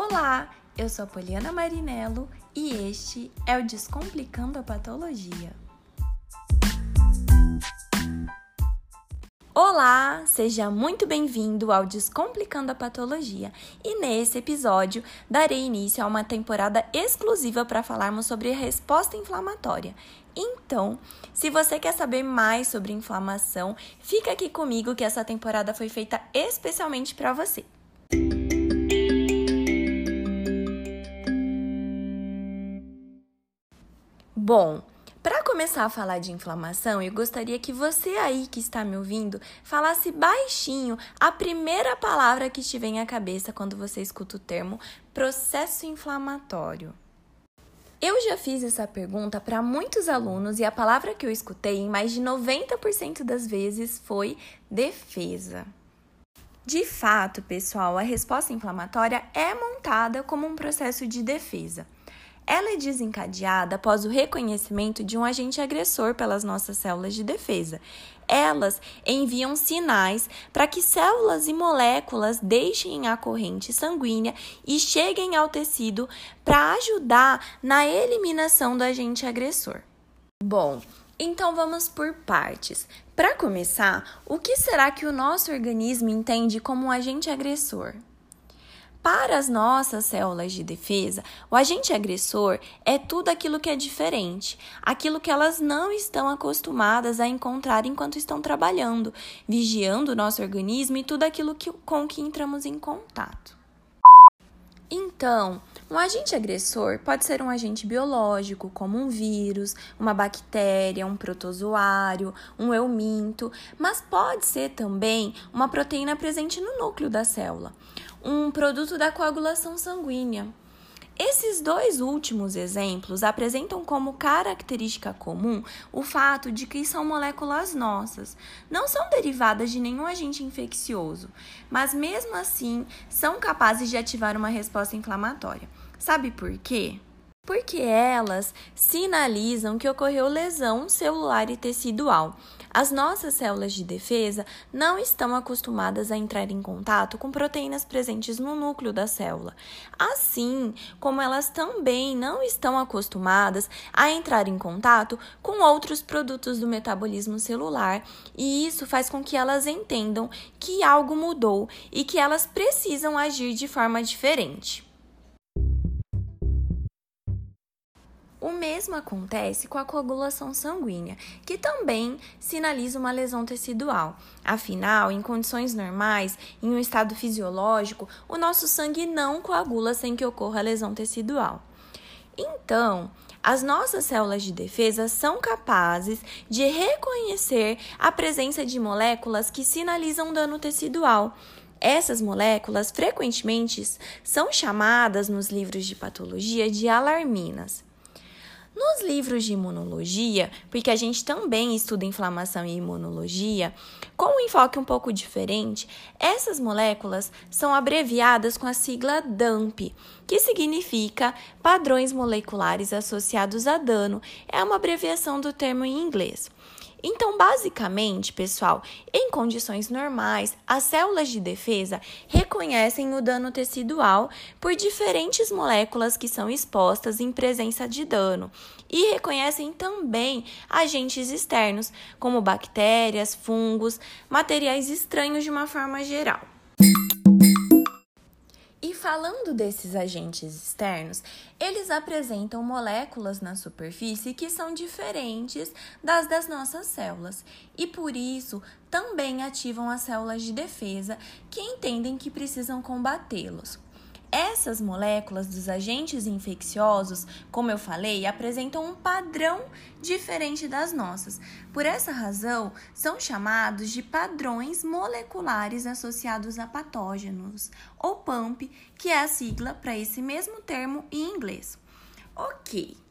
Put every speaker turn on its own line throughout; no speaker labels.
Olá, eu sou Poliana Marinello e este é o Descomplicando a Patologia. Olá, seja muito bem-vindo ao Descomplicando a Patologia e nesse episódio darei início a uma temporada exclusiva para falarmos sobre a resposta inflamatória. Então, se você quer saber mais sobre inflamação, fica aqui comigo que essa temporada foi feita especialmente para você. Bom, para começar a falar de inflamação, eu gostaria que você aí que está me ouvindo falasse baixinho a primeira palavra que te vem à cabeça quando você escuta o termo processo inflamatório. Eu já fiz essa pergunta para muitos alunos e a palavra que eu escutei em mais de 90% das vezes foi defesa. De fato, pessoal, a resposta inflamatória é montada como um processo de defesa. Ela é desencadeada após o reconhecimento de um agente agressor pelas nossas células de defesa. Elas enviam sinais para que células e moléculas deixem a corrente sanguínea e cheguem ao tecido para ajudar na eliminação do agente agressor. Bom, então vamos por partes. Para começar, o que será que o nosso organismo entende como um agente agressor? Para as nossas células de defesa, o agente agressor é tudo aquilo que é diferente, aquilo que elas não estão acostumadas a encontrar enquanto estão trabalhando, vigiando o nosso organismo e tudo aquilo que, com que entramos em contato. Então, um agente agressor pode ser um agente biológico, como um vírus, uma bactéria, um protozoário, um euminto, mas pode ser também uma proteína presente no núcleo da célula um produto da coagulação sanguínea. Esses dois últimos exemplos apresentam como característica comum o fato de que são moléculas nossas, não são derivadas de nenhum agente infeccioso, mas mesmo assim são capazes de ativar uma resposta inflamatória. Sabe por quê? porque elas sinalizam que ocorreu lesão celular e tecidual. As nossas células de defesa não estão acostumadas a entrar em contato com proteínas presentes no núcleo da célula, assim como elas também não estão acostumadas a entrar em contato com outros produtos do metabolismo celular, e isso faz com que elas entendam que algo mudou e que elas precisam agir de forma diferente. O mesmo acontece com a coagulação sanguínea, que também sinaliza uma lesão tecidual. Afinal, em condições normais, em um estado fisiológico, o nosso sangue não coagula sem que ocorra lesão tecidual. Então, as nossas células de defesa são capazes de reconhecer a presença de moléculas que sinalizam dano tecidual. Essas moléculas frequentemente são chamadas nos livros de patologia de alarminas. Nos livros de imunologia, porque a gente também estuda inflamação e imunologia, com um enfoque um pouco diferente, essas moléculas são abreviadas com a sigla DAMP, que significa padrões moleculares associados a dano. É uma abreviação do termo em inglês. Então, basicamente, pessoal, em condições normais, as células de defesa reconhecem o dano tecidual por diferentes moléculas que são expostas em presença de dano e reconhecem também agentes externos, como bactérias, fungos, materiais estranhos de uma forma geral. Falando desses agentes externos, eles apresentam moléculas na superfície que são diferentes das das nossas células e por isso também ativam as células de defesa que entendem que precisam combatê-los. Essas moléculas dos agentes infecciosos, como eu falei, apresentam um padrão diferente das nossas. Por essa razão, são chamados de padrões moleculares associados a patógenos, ou PAMP, que é a sigla para esse mesmo termo em inglês. Ok.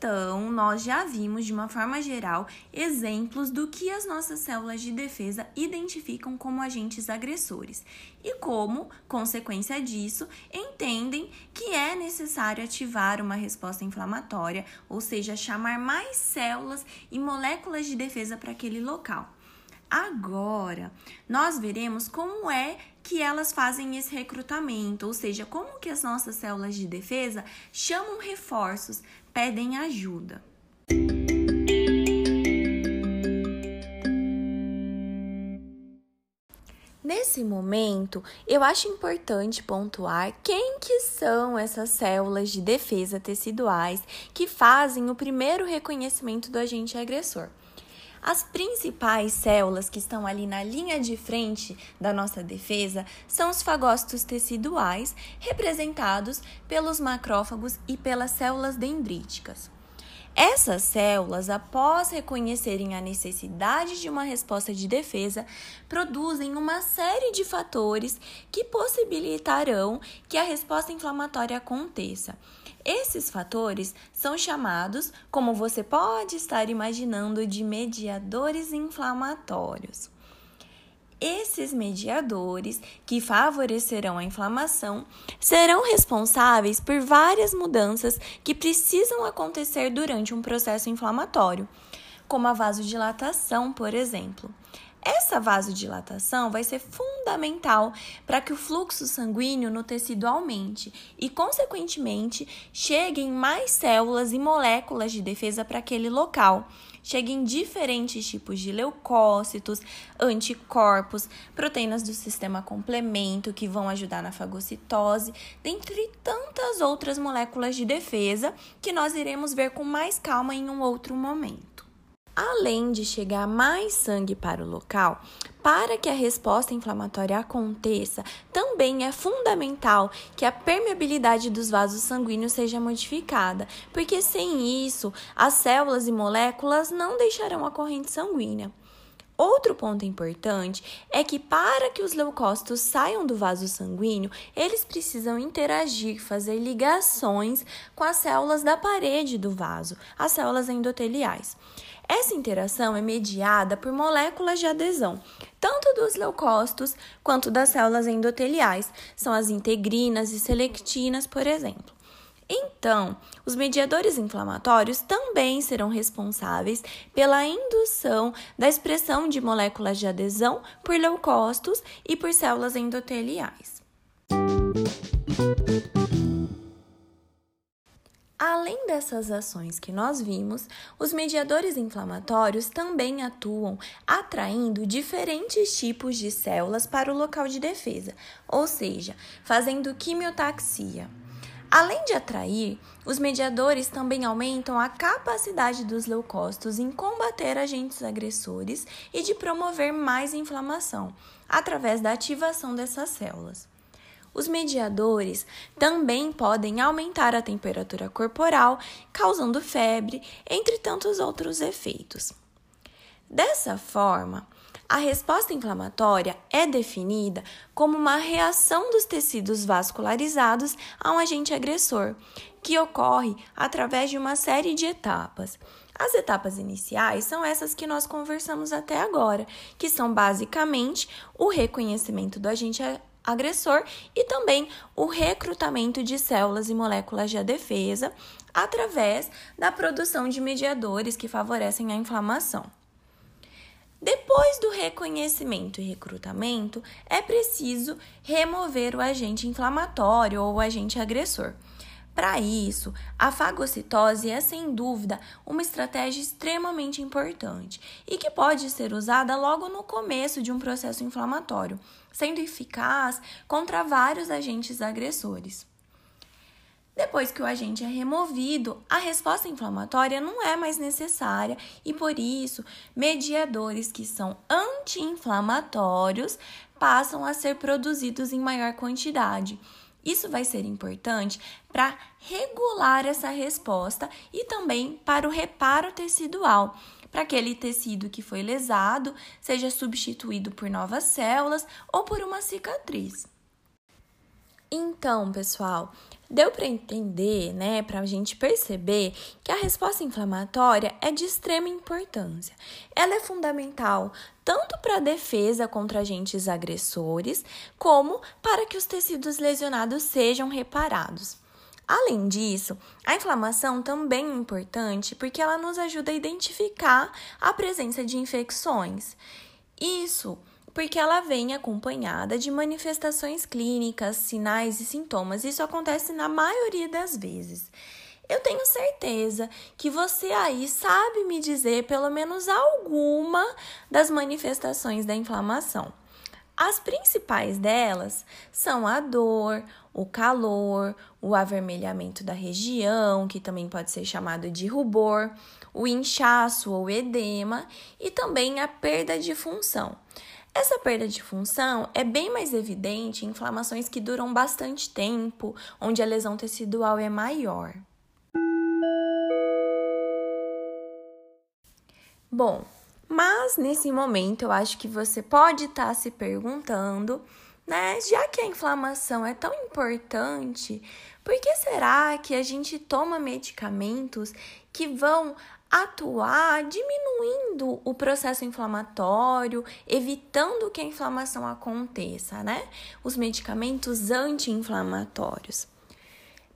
Então, nós já vimos de uma forma geral exemplos do que as nossas células de defesa identificam como agentes agressores e como, consequência disso, entendem que é necessário ativar uma resposta inflamatória, ou seja, chamar mais células e moléculas de defesa para aquele local. Agora, nós veremos como é que elas fazem esse recrutamento, ou seja, como que as nossas células de defesa chamam reforços, pedem ajuda. Nesse momento, eu acho importante pontuar quem que são essas células de defesa teciduais que fazem o primeiro reconhecimento do agente agressor. As principais células que estão ali na linha de frente da nossa defesa são os fagócitos teciduais, representados pelos macrófagos e pelas células dendríticas. Essas células, após reconhecerem a necessidade de uma resposta de defesa, produzem uma série de fatores que possibilitarão que a resposta inflamatória aconteça. Esses fatores são chamados, como você pode estar imaginando, de mediadores inflamatórios. Esses mediadores, que favorecerão a inflamação, serão responsáveis por várias mudanças que precisam acontecer durante um processo inflamatório, como a vasodilatação, por exemplo. Essa vasodilatação vai ser fundamental para que o fluxo sanguíneo no tecido aumente e, consequentemente, cheguem mais células e moléculas de defesa para aquele local. Cheguem diferentes tipos de leucócitos, anticorpos, proteínas do sistema complemento que vão ajudar na fagocitose, dentre tantas outras moléculas de defesa que nós iremos ver com mais calma em um outro momento. Além de chegar mais sangue para o local, para que a resposta inflamatória aconteça, também é fundamental que a permeabilidade dos vasos sanguíneos seja modificada, porque sem isso, as células e moléculas não deixarão a corrente sanguínea. Outro ponto importante é que para que os leucócitos saiam do vaso sanguíneo, eles precisam interagir, fazer ligações com as células da parede do vaso, as células endoteliais. Essa interação é mediada por moléculas de adesão, tanto dos leucócitos quanto das células endoteliais, são as integrinas e selectinas, por exemplo. Então, os mediadores inflamatórios também serão responsáveis pela indução da expressão de moléculas de adesão por leucócitos e por células endoteliais. Além dessas ações que nós vimos, os mediadores inflamatórios também atuam atraindo diferentes tipos de células para o local de defesa, ou seja, fazendo quimiotaxia. Além de atrair, os mediadores também aumentam a capacidade dos leucócitos em combater agentes agressores e de promover mais inflamação através da ativação dessas células. Os mediadores também podem aumentar a temperatura corporal, causando febre, entre tantos outros efeitos. Dessa forma, a resposta inflamatória é definida como uma reação dos tecidos vascularizados a um agente agressor, que ocorre através de uma série de etapas. As etapas iniciais são essas que nós conversamos até agora, que são basicamente o reconhecimento do agente agressor e também o recrutamento de células e moléculas de defesa através da produção de mediadores que favorecem a inflamação. Depois do reconhecimento e recrutamento, é preciso remover o agente inflamatório ou o agente agressor. Para isso, a fagocitose é sem dúvida uma estratégia extremamente importante e que pode ser usada logo no começo de um processo inflamatório, sendo eficaz contra vários agentes agressores. Depois que o agente é removido, a resposta inflamatória não é mais necessária e por isso mediadores que são anti-inflamatórios passam a ser produzidos em maior quantidade isso vai ser importante para regular essa resposta e também para o reparo tecidual, para aquele tecido que foi lesado seja substituído por novas células ou por uma cicatriz. Então, pessoal, deu para entender, né, para a gente perceber que a resposta inflamatória é de extrema importância. Ela é fundamental tanto para a defesa contra agentes agressores, como para que os tecidos lesionados sejam reparados. Além disso, a inflamação também é importante porque ela nos ajuda a identificar a presença de infecções. Isso porque ela vem acompanhada de manifestações clínicas, sinais e sintomas. Isso acontece na maioria das vezes. Eu tenho certeza que você aí sabe me dizer pelo menos alguma das manifestações da inflamação. As principais delas são a dor, o calor, o avermelhamento da região, que também pode ser chamado de rubor, o inchaço ou edema e também a perda de função. Essa perda de função é bem mais evidente em inflamações que duram bastante tempo, onde a lesão tecidual é maior. Bom, mas nesse momento eu acho que você pode estar tá se perguntando, né? Já que a inflamação é tão importante, por que será que a gente toma medicamentos que vão atuar diminuindo o processo inflamatório, evitando que a inflamação aconteça, né? Os medicamentos anti-inflamatórios.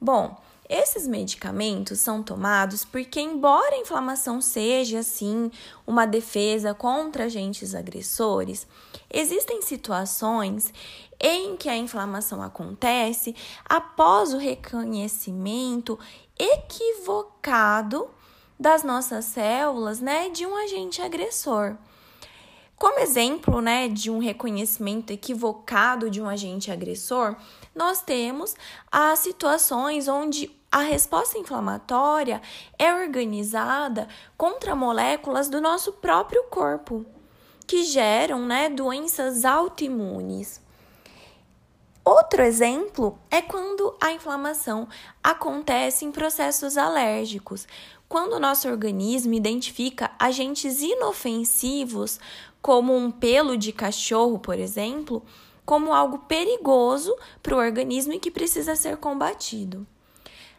Bom, esses medicamentos são tomados porque, embora a inflamação seja, sim, uma defesa contra agentes agressores, existem situações em que a inflamação acontece após o reconhecimento equivocado das nossas células, né, de um agente agressor. Como exemplo, né, de um reconhecimento equivocado de um agente agressor, nós temos as situações onde a resposta inflamatória é organizada contra moléculas do nosso próprio corpo, que geram né, doenças autoimunes. Outro exemplo é quando a inflamação acontece em processos alérgicos, quando o nosso organismo identifica agentes inofensivos, como um pelo de cachorro, por exemplo, como algo perigoso para o organismo e que precisa ser combatido.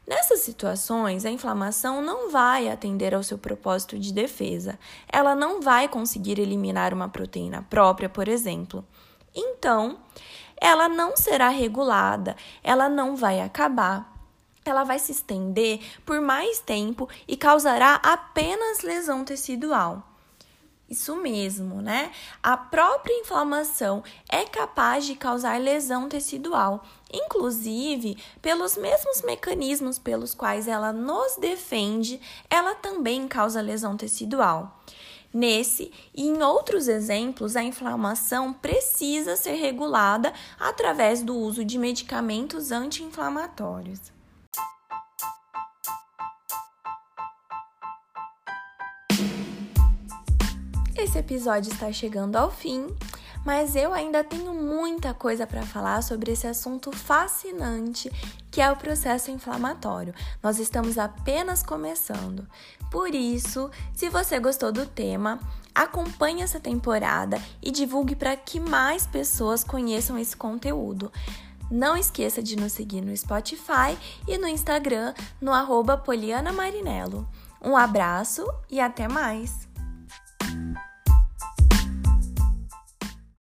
Nessas situações, a inflamação não vai atender ao seu propósito de defesa. Ela não vai conseguir eliminar uma proteína própria, por exemplo. Então, ela não será regulada, ela não vai acabar. Ela vai se estender por mais tempo e causará apenas lesão tecidual. Isso mesmo, né? A própria inflamação é capaz de causar lesão tecidual, inclusive pelos mesmos mecanismos pelos quais ela nos defende, ela também causa lesão tecidual. Nesse e em outros exemplos, a inflamação precisa ser regulada através do uso de medicamentos anti-inflamatórios. Esse episódio está chegando ao fim, mas eu ainda tenho muita coisa para falar sobre esse assunto fascinante que é o processo inflamatório. Nós estamos apenas começando. Por isso, se você gostou do tema, acompanhe essa temporada e divulgue para que mais pessoas conheçam esse conteúdo. Não esqueça de nos seguir no Spotify e no Instagram no arroba Poliana Marinello. Um abraço e até mais!